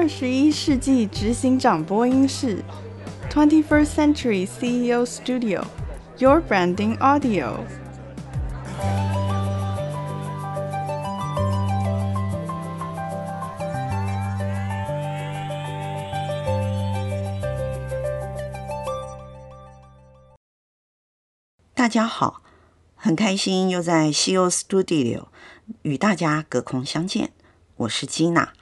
二十一世纪执行长播音室，Twenty First Century CEO Studio，Your Branding Audio。大家好，很开心又在 CEO Studio 与大家隔空相见，我是吉娜。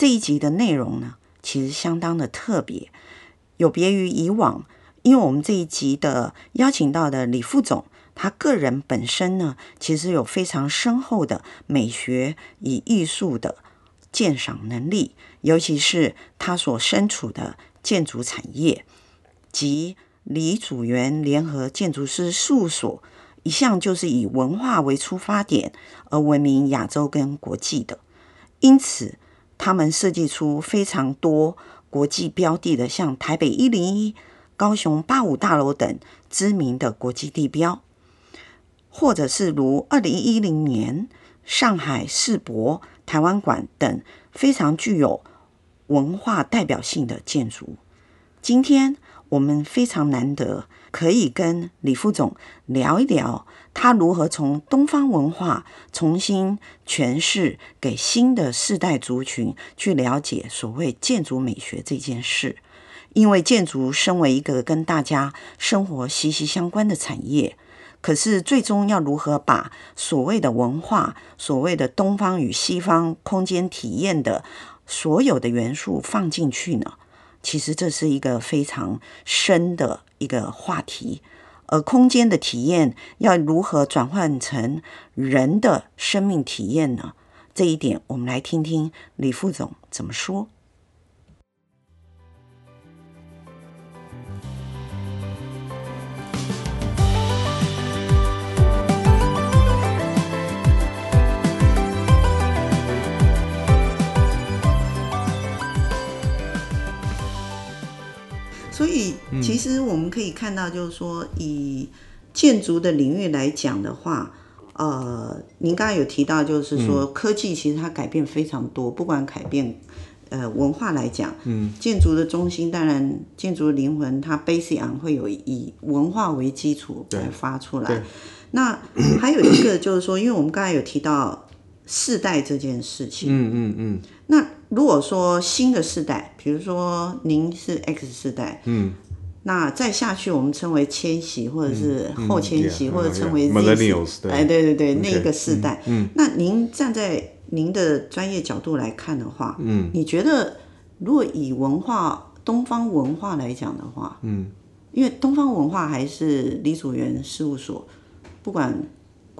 这一集的内容呢，其实相当的特别，有别于以往，因为我们这一集的邀请到的李副总，他个人本身呢，其实有非常深厚的美学与艺术的鉴赏能力，尤其是他所身处的建筑产业及李祖原联合建筑师事务所，一向就是以文化为出发点而闻名亚洲跟国际的，因此。他们设计出非常多国际标的的，像台北一零一、高雄八五大楼等知名的国际地标，或者是如二零一零年上海世博台湾馆等非常具有文化代表性的建筑。今天我们非常难得可以跟李副总聊一聊。他如何从东方文化重新诠释给新的世代族群去了解所谓建筑美学这件事？因为建筑身为一个跟大家生活息息相关的产业，可是最终要如何把所谓的文化、所谓的东方与西方空间体验的所有的元素放进去呢？其实这是一个非常深的一个话题。而空间的体验要如何转换成人的生命体验呢？这一点，我们来听听李副总怎么说。以，其实我们可以看到，就是说，以建筑的领域来讲的话，呃，您刚才有提到，就是说，科技其实它改变非常多，不管改变呃文化来讲，嗯，建筑的中心，当然建筑的灵魂，它 basic 会有以文化为基础来发出来。那还有一个就是说，因为我们刚才有提到世代这件事情，嗯嗯嗯，那。如果说新的世代，比如说您是 X 世代，嗯，那再下去我们称为千禧或者是后千禧，或者称为 Millennials，哎，对对对那个世代，嗯，那您站在您的专业角度来看的话，嗯，你觉得如果以文化东方文化来讲的话，嗯，因为东方文化还是李祖源事务所，不管。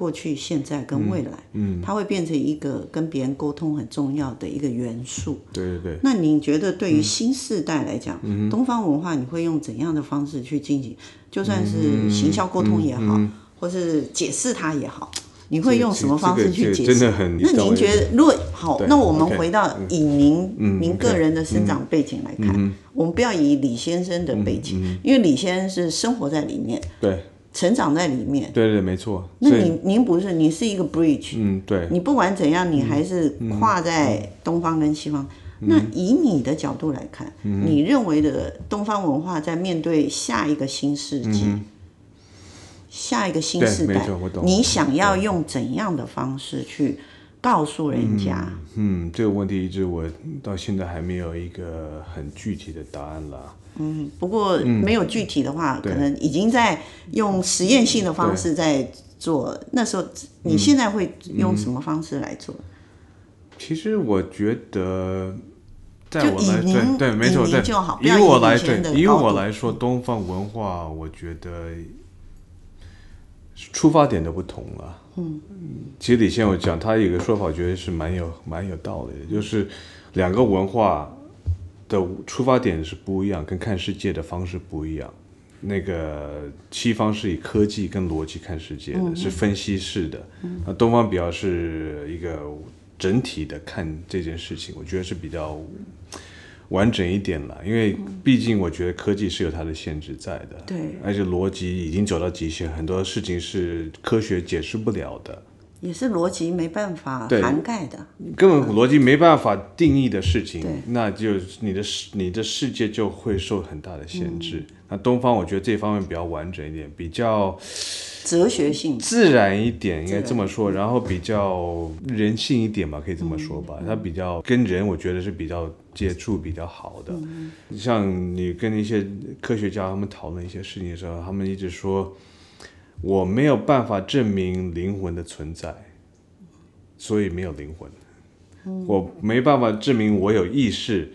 过去、现在跟未来，嗯，嗯，它会变成一个跟别人沟通很重要的一个元素。对对对。那你觉得对于新世代来讲，嗯，东方文化你会用怎样的方式去进行？就算是行销沟通也好，嗯嗯嗯，或是解释它也好，你会用什么方式去解释？这个这个、真的很。那您觉得，如果好，那我们回到以您、嗯、您个人的生长背景来看，嗯、我们不要以李先生的背景，因为李先生是生活在里面。对。成长在里面，对对，没错。那您您不是，你是一个 bridge，嗯，对。你不管怎样，你还是跨在东方跟西方。嗯、那以你的角度来看，嗯、你认为的东方文化在面对下一个新世纪，嗯、下一个新世代，你想要用怎样的方式去告诉人家？嗯，嗯，这个问题一直我到现在还没有一个很具体的答案了。嗯，不过没有具体的话，嗯、可能已经在用实验性的方式在做。那时候，你现在会用什么方式来做？其实我觉得，在我来对对没错，对以我来对以我来说，东方文化，我觉得出发点都不同了。嗯，其实李先我讲，他有一个说法，我觉得是蛮有蛮有道理的，就是两个文化。的出发点是不一样，跟看世界的方式不一样。那个西方是以科技跟逻辑看世界的，嗯、是分析式的；那、嗯、东方比较是一个整体的看这件事情，我觉得是比较完整一点了。因为毕竟我觉得科技是有它的限制在的，对，而且逻辑已经走到极限，很多事情是科学解释不了的。也是逻辑没办法涵盖的，根本逻辑没办法定义的事情，对那就你的世你的世界就会受很大的限制。嗯、那东方，我觉得这方面比较完整一点，比较哲学性、自然一点，应该这么说。然后比较人性一点吧，可以这么说吧。嗯、它比较跟人，我觉得是比较接触比较好的。嗯、像你跟一些科学家他们讨论一些事情的时候，他们一直说。我没有办法证明灵魂的存在，所以没有灵魂。嗯、我没办法证明我有意识，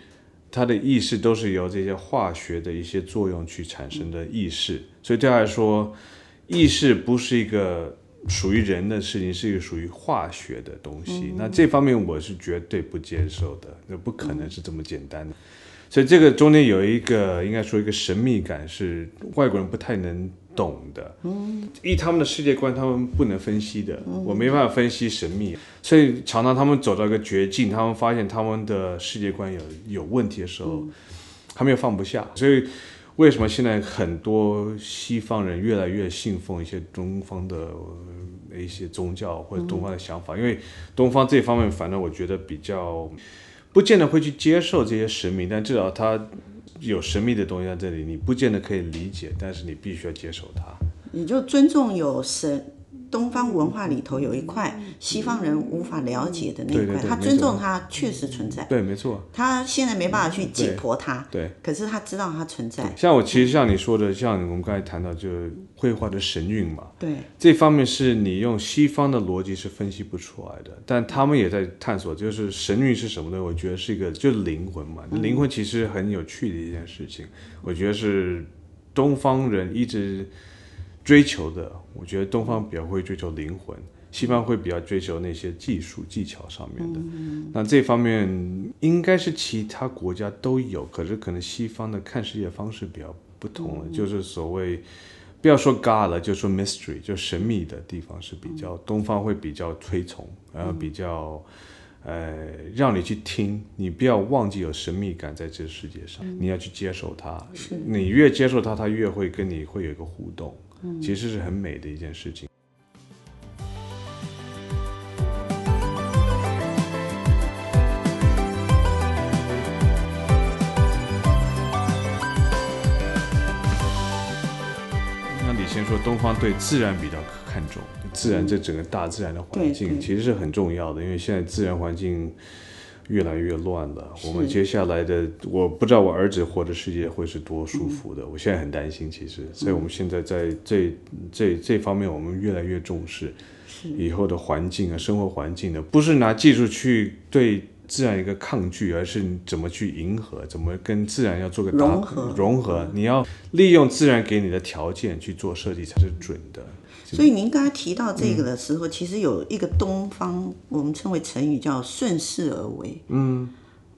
它的意识都是由这些化学的一些作用去产生的意识。所以对他来说，意识不是一个属于人的事情，是一个属于化学的东西。嗯、那这方面我是绝对不接受的，那不可能是这么简单的。嗯、所以这个中间有一个应该说一个神秘感，是外国人不太能。懂的，嗯，以他们的世界观，他们不能分析的，嗯、我没办法分析神秘，所以常常他们走到一个绝境，他们发现他们的世界观有有问题的时候，嗯、他们又放不下。所以为什么现在很多西方人越来越信奉一些东方的一些宗教或者东方的想法？嗯、因为东方这方面，反正我觉得比较不见得会去接受这些神明，但至少他。有神秘的东西在这里，你不见得可以理解，但是你必须要接受它。你就尊重有神。东方文化里头有一块西方人无法了解的那一块，他尊重它确实存在。对，没错。他现在没办法去解剖它，对。可是他知道它存在。像我其实像你说的，像我们刚才谈到就是绘画的神韵嘛，对。这方面是你用西方的逻辑是分析不出来的，但他们也在探索，就是神韵是什么呢？我觉得是一个就是灵魂嘛，灵魂其实很有趣的一件事情。我觉得是东方人一直。追求的，我觉得东方比较会追求灵魂，西方会比较追求那些技术技巧上面的。嗯、那这方面应该是其他国家都有，可是可能西方的看世界方式比较不同了，嗯、就是所谓不要说 God 了，就说 mystery，就神秘的地方是比较、嗯、东方会比较推崇，然后比较、嗯、呃让你去听，你不要忘记有神秘感在这个世界上，嗯、你要去接受它，是。你越接受它，它越会跟你会有一个互动。其实是很美的一件事情。那你先说，东方对自然比较看重，自然这整个大自然的环境其实是很重要的，因为现在自然环境。越来越乱了。我们接下来的，我不知道我儿子活的世界会是多舒服的。嗯、我现在很担心，其实，所以我们现在在这这这方面，我们越来越重视以后的环境啊，生活环境的，不是拿技术去对自然一个抗拒，而是怎么去迎合，怎么跟自然要做个融合。融合，你要利用自然给你的条件去做设计才是准的。所以您刚才提到这个的时候，嗯、其实有一个东方，我们称为成语叫顺势而为。嗯，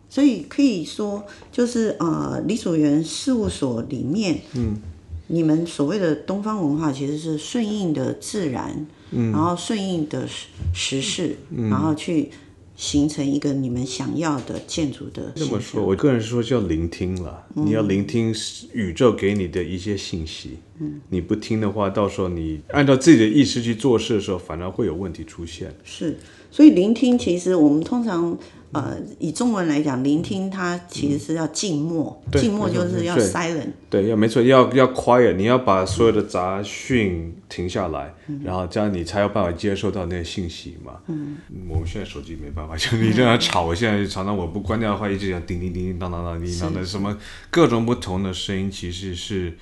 所以可以说，就是呃，李祖原事务所里面，嗯，你们所谓的东方文化其实是顺应的自然，嗯，然后顺应的时事，嗯、然后去。形成一个你们想要的建筑的。这么说，我个人说叫聆听了。嗯、你要聆听宇宙给你的一些信息。嗯，你不听的话，到时候你按照自己的意识去做事的时候，反而会有问题出现。是，所以聆听其实我们通常。呃，以中文来讲，聆听它其实是要静默，嗯、静默就是要 silent。对，要没错，要要 quiet，你要把所有的杂讯停下来，嗯、然后这样你才有办法接受到那些信息嘛。嗯，我们现在手机没办法，就你这样吵，我现在常常我不关掉的话，一直讲叮叮叮叮当当当叮当的什么各种不同的声音，其实是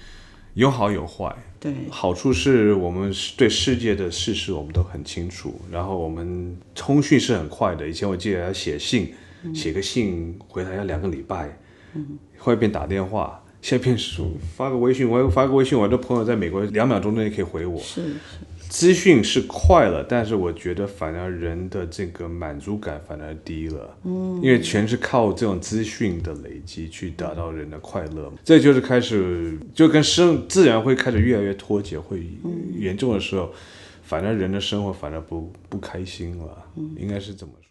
有好有坏。对，好处是我们对世界的事实我们都很清楚，然后我们通讯是很快的。以前我记得要写信，嗯、写个信回来要两个礼拜，嗯，后来变打电话，现在变数发个微信，我发个微信，我的朋友在美国两秒钟内可以回我。是是。资讯是快了，但是我觉得反而人的这个满足感反而低了。嗯，因为全是靠这种资讯的累积去达到人的快乐，这就是开始就跟生自然会开始越来越脱节，会严重的时候，反而人的生活反而不不开心了。应该是这么说。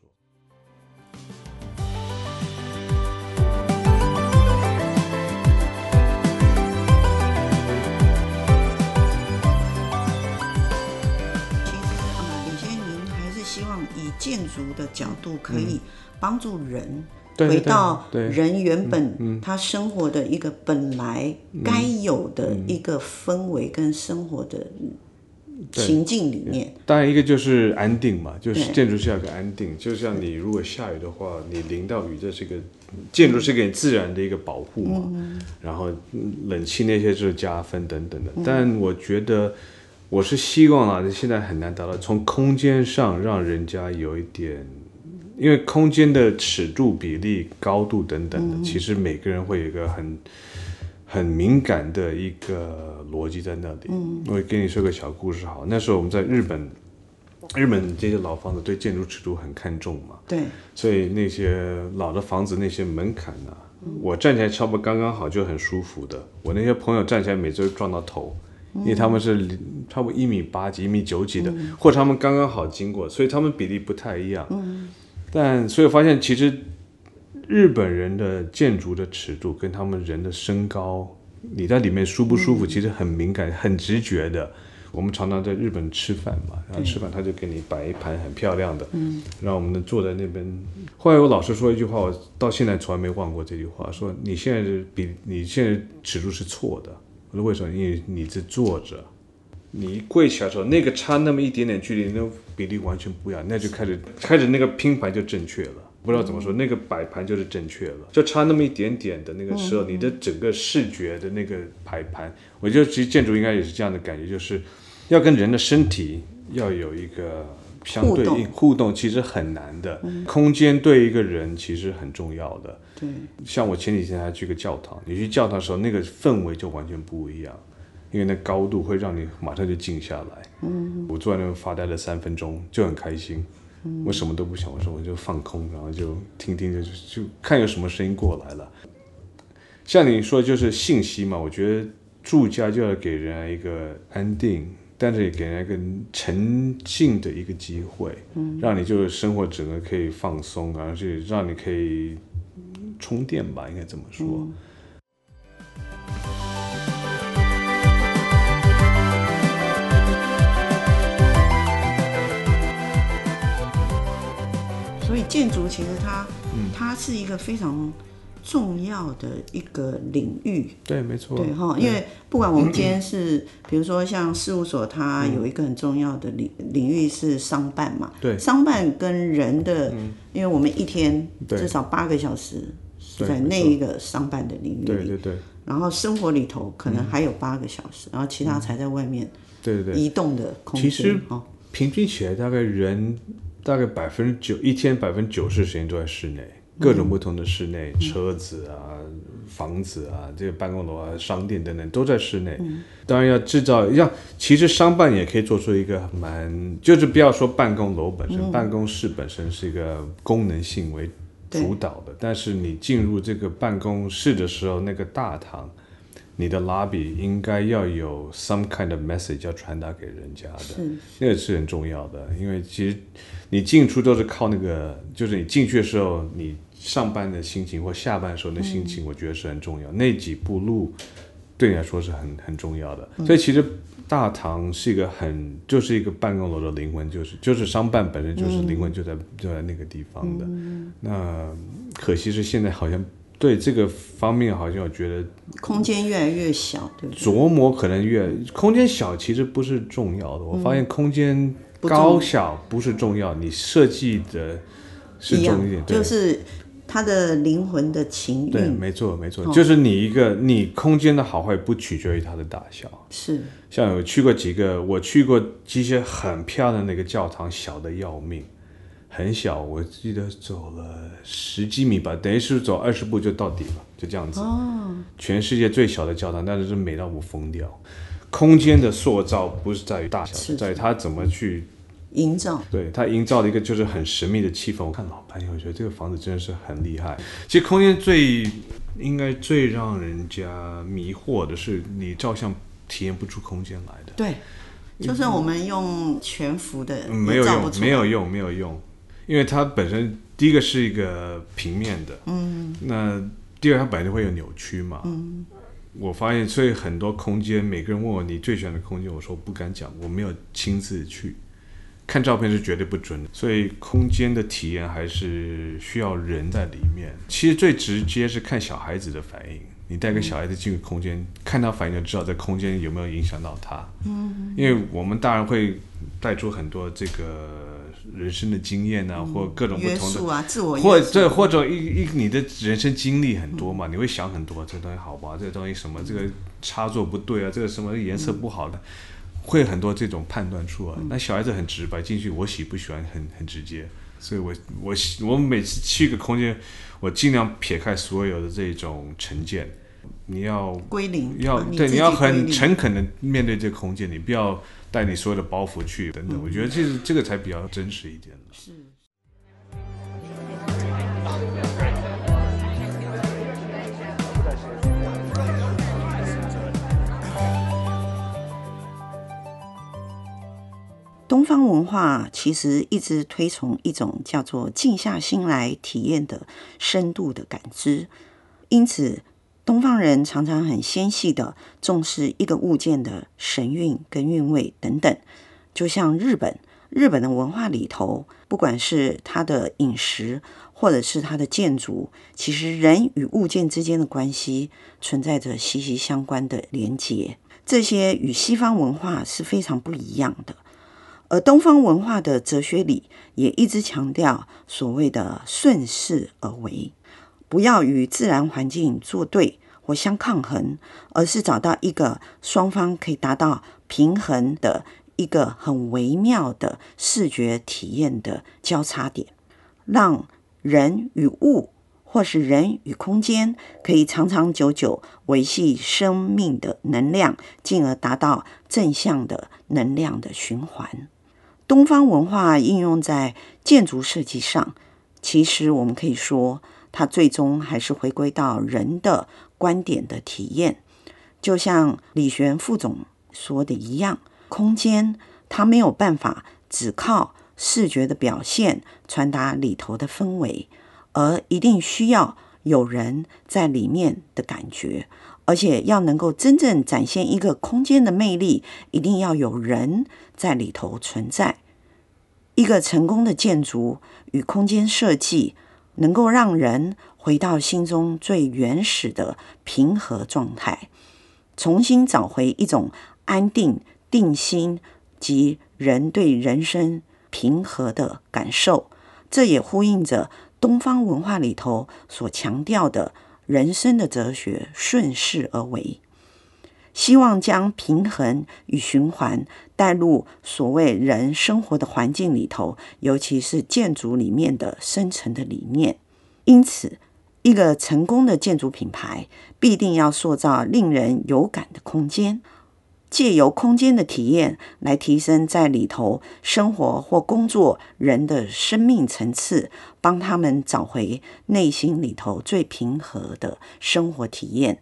建筑的角度，可以帮助人回到对人原本他生活的一个本来该有的一个氛围跟生活的情境里面。当然，一个就是安定嘛，就是建筑是要个安定。就像你如果下雨的话，你淋到雨，这是个建筑是给自然的一个保护嘛。然后冷气那些就是加分等等的。但我觉得我是希望啊，现在很难达到从空间上让人家有一点。因为空间的尺度、比例、高度等等的，其实每个人会有一个很很敏感的一个逻辑在那里。嗯，我跟你说个小故事好。那时候我们在日本，日本这些老房子对建筑尺度很看重嘛。对。所以那些老的房子那些门槛啊，我站起来差不多刚刚好，就很舒服的。我那些朋友站起来每次都撞到头，因为他们是差不多一米八几、一米九几的，或者他们刚刚好经过，所以他们比例不太一样。嗯。但所以我发现，其实日本人的建筑的尺度跟他们人的身高，你在里面舒不舒服，其实很敏感、很直觉的。我们常常在日本吃饭嘛，然后吃饭他就给你摆一盘很漂亮的，嗯，让我们能坐在那边。后来我老师说一句话，我到现在从来没忘过这句话，说你现在是比你现在尺度是错的。为什么？因为你是坐着。你一跪起来的时候，那个差那么一点点距离，那比例完全不一样，那就开始开始那个拼盘就正确了。不知道怎么说，那个摆盘就是正确了，就差那么一点点的那个时候，你的整个视觉的那个摆盘，我觉得其实建筑应该也是这样的感觉，就是要跟人的身体要有一个相对应互动，其实很难的。空间对一个人其实很重要的。对，像我前几天还去个教堂，你去教堂的时候，那个氛围就完全不一样。因为那高度会让你马上就静下来。嗯，我坐在那边发呆了三分钟，就很开心。嗯，我什么都不想，我说我就放空，然后就听听，就就看有什么声音过来了。像你说，就是信息嘛。我觉得住家就要给人一个安定，但是也给人一个沉静的一个机会，嗯，让你就是生活整个可以放松，然后是让你可以充电吧，应该这么说。嗯。所以建筑其实它，嗯，它是一个非常重要的一个领域。对，没错。对哈，因为不管我们今天是，嗯、比如说像事务所，它有一个很重要的领领域是商办嘛。对。商办跟人的，嗯、因为我们一天至少八个小时在那一个商办的领域里。对对对。然后生活里头可能还有八个小时，嗯、然后其他才在外面。对对对。移动的空间。其实平均起来大概人。大概百分之九一天百分之九十时间都在室内，各种不同的室内，嗯、车子啊、房子啊、这个办公楼啊、商店等等都在室内。嗯、当然要制造，要其实商办也可以做出一个蛮，就是不要说办公楼本身，嗯、办公室本身是一个功能性为主导的，但是你进入这个办公室的时候，那个大堂。你的 lobby 应该要有 some kind of message 要传达给人家的，那个是很重要的。因为其实你进出都是靠那个，就是你进去的时候，你上班的心情或下班的时候的心情，我觉得是很重要。嗯、那几步路对你来说是很很重要的。嗯、所以其实大堂是一个很，就是一个办公楼的灵魂，就是就是商办本身就是灵魂就在、嗯、就在那个地方的。嗯、那可惜是现在好像。对这个方面，好像我觉得空间越来越小，对不对？琢磨可能越空间小，其实不是重要的。我发现空间高小不是重要，你设计的是重一点，就是它的灵魂的情。对，没错，没错，就是你一个你空间的好坏不取决于它的大小。是，像有去过几个，我去过一些很漂亮的那个教堂，小的要命。很小，我记得走了十几米吧，等于是走二十步就到底了，就这样子。哦，全世界最小的教堂，但是是美到我疯掉。空间的塑造不是在于大小，是在于它怎么去营造。对，他营造了一个就是很神秘的气氛。我看老半天，我觉得这个房子真的是很厉害。其实空间最应该最让人家迷惑的是，你照相体验不出空间来的。对，就算我们用全幅的，嗯，没有用，没有用，没有用。因为它本身第一个是一个平面的，嗯，那第二它本来就会有扭曲嘛，嗯，我发现所以很多空间，每个人问我你最喜欢的空间，我说我不敢讲，我没有亲自去，看照片是绝对不准的。所以空间的体验还是需要人在里面。其实最直接是看小孩子的反应。你带个小孩子进入空间，嗯、看他反应就知道这空间有没有影响到他。嗯，因为我们当然会带出很多这个。人生的经验啊，或各种不同的，啊、自我或这或者一一你的人生经历很多嘛，嗯、你会想很多，这个东西好不好，这个东西什么，这个插座不对啊，这个什么颜色不好的，嗯、会很多这种判断出啊。那、嗯、小孩子很直白，进去我喜不喜欢很很直接，所以我我我每次去一个空间，我尽量撇开所有的这种成见，你要归零，要对，你要很诚恳的面对这个空间，你不要。带你所有的包袱去等等，我觉得这这个才比较真实一点。是。东方文化其实一直推崇一种叫做静下心来体验的深度的感知，因此。东方人常常很纤细地重视一个物件的神韵跟韵味等等，就像日本，日本的文化里头，不管是它的饮食或者是它的建筑，其实人与物件之间的关系存在着息息相关的连结。这些与西方文化是非常不一样的，而东方文化的哲学里也一直强调所谓的顺势而为。不要与自然环境作对或相抗衡，而是找到一个双方可以达到平衡的一个很微妙的视觉体验的交叉点，让人与物或是人与空间可以长长久久维系生命的能量，进而达到正向的能量的循环。东方文化应用在建筑设计上，其实我们可以说。它最终还是回归到人的观点的体验，就像李玄副总说的一样，空间它没有办法只靠视觉的表现传达里头的氛围，而一定需要有人在里面的感觉，而且要能够真正展现一个空间的魅力，一定要有人在里头存在。一个成功的建筑与空间设计。能够让人回到心中最原始的平和状态，重新找回一种安定、定心及人对人生平和的感受。这也呼应着东方文化里头所强调的人生的哲学——顺势而为。希望将平衡与循环带入所谓人生活的环境里头，尤其是建筑里面的深层的理念。因此，一个成功的建筑品牌必定要塑造令人有感的空间，借由空间的体验来提升在里头生活或工作人的生命层次，帮他们找回内心里头最平和的生活体验。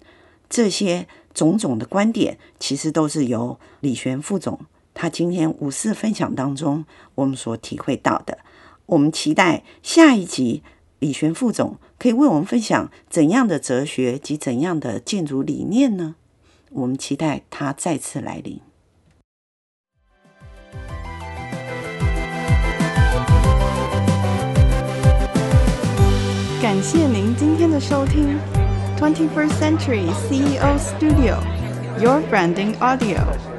这些。种种的观点，其实都是由李玄副总他今天五四分享当中我们所体会到的。我们期待下一集李玄副总可以为我们分享怎样的哲学及怎样的建筑理念呢？我们期待它再次来临。感谢您今天的收听。，Twenty First Century CEO Studio, your branding audio.